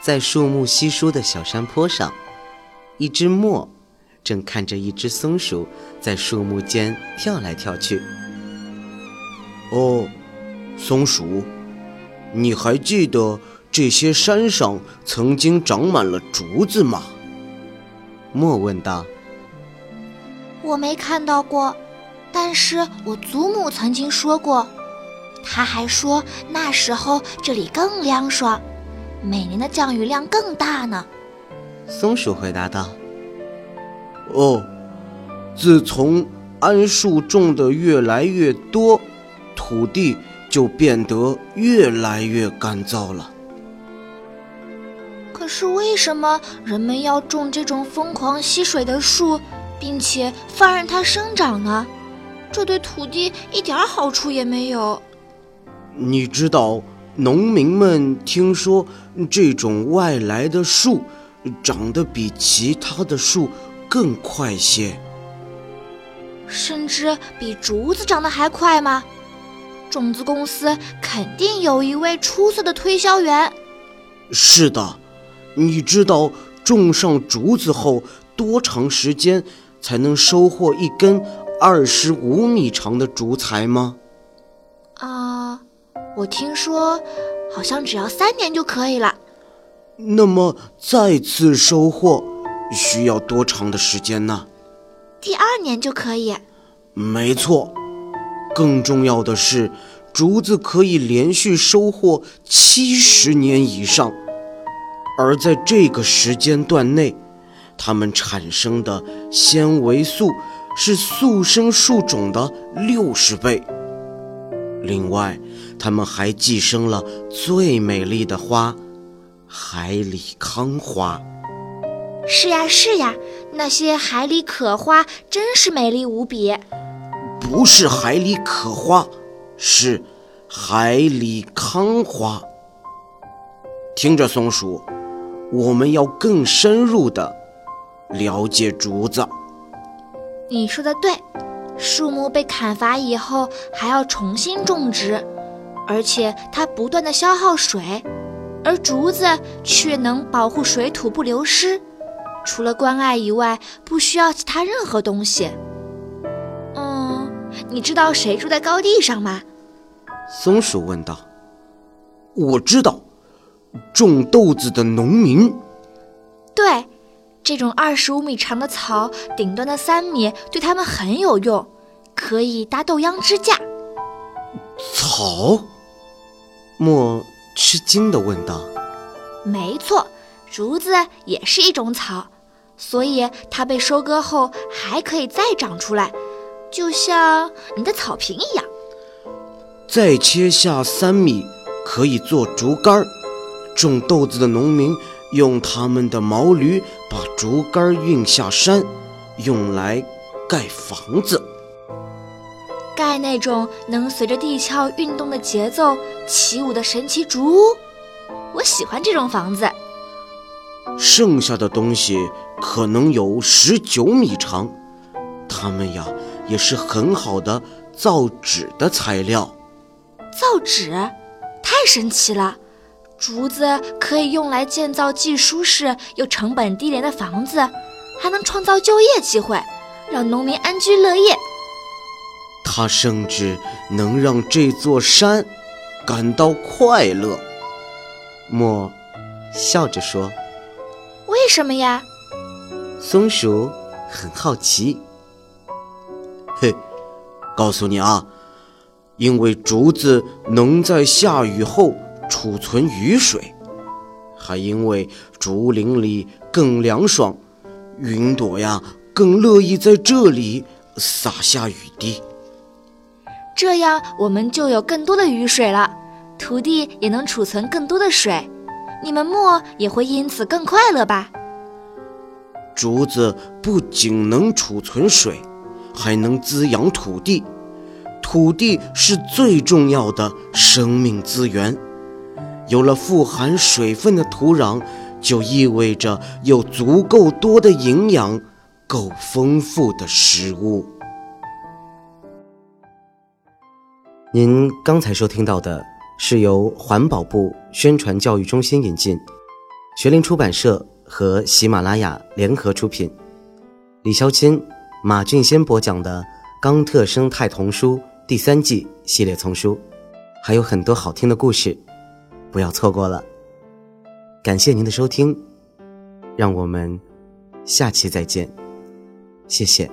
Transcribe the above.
在树木稀疏的小山坡上，一只墨正看着一只松鼠在树木间跳来跳去。哦，松鼠，你还记得这些山上曾经长满了竹子吗？墨问道。我没看到过，但是我祖母曾经说过，她还说那时候这里更凉爽。每年的降雨量更大呢，松鼠回答道：“哦，自从桉树种的越来越多，土地就变得越来越干燥了。可是为什么人们要种这种疯狂吸水的树，并且放任它生长呢？这对土地一点好处也没有。你知道？”农民们听说这种外来的树长得比其他的树更快些，甚至比竹子长得还快吗？种子公司肯定有一位出色的推销员。是的，你知道种上竹子后多长时间才能收获一根二十五米长的竹材吗？啊。我听说，好像只要三年就可以了。那么再次收获需要多长的时间呢？第二年就可以。没错，更重要的是，竹子可以连续收获七十年以上，而在这个时间段内，它们产生的纤维素是速生树种的六十倍。另外，它们还寄生了最美丽的花——海里康花。是呀，是呀，那些海里可花真是美丽无比。不是海里可花，是海里康花。听着，松鼠，我们要更深入的了解竹子。你说的对。树木被砍伐以后还要重新种植，而且它不断的消耗水，而竹子却能保护水土不流失。除了关爱以外，不需要其他任何东西。嗯，你知道谁住在高地上吗？松鼠问道。我知道，种豆子的农民。对。这种二十五米长的草，顶端的三米对它们很有用，可以搭豆秧支架。草？莫吃惊地问道。没错，竹子也是一种草，所以它被收割后还可以再长出来，就像你的草坪一样。再切下三米，可以做竹竿。种豆子的农民。用他们的毛驴把竹竿运下山，用来盖房子。盖那种能随着地壳运动的节奏起舞的神奇竹屋。我喜欢这种房子。剩下的东西可能有十九米长，它们呀也是很好的造纸的材料。造纸，太神奇了。竹子可以用来建造既舒适又成本低廉的房子，还能创造就业机会，让农民安居乐业。它甚至能让这座山感到快乐。莫笑着说：“为什么呀？”松鼠很好奇。嘿，告诉你啊，因为竹子能在下雨后。储存雨水，还因为竹林里更凉爽，云朵呀更乐意在这里洒下雨滴。这样我们就有更多的雨水了，土地也能储存更多的水，你们木也会因此更快乐吧？竹子不仅能储存水，还能滋养土地。土地是最重要的生命资源，有了富含水分的土壤，就意味着有足够多的营养，够丰富的食物。您刚才收听到的是由环保部宣传教育中心引进，学林出版社和喜马拉雅联合出品，李肖钦、马俊先播讲的《冈特生态童书》第三季系列丛书，还有很多好听的故事，不要错过了。感谢您的收听，让我们下期再见，谢谢。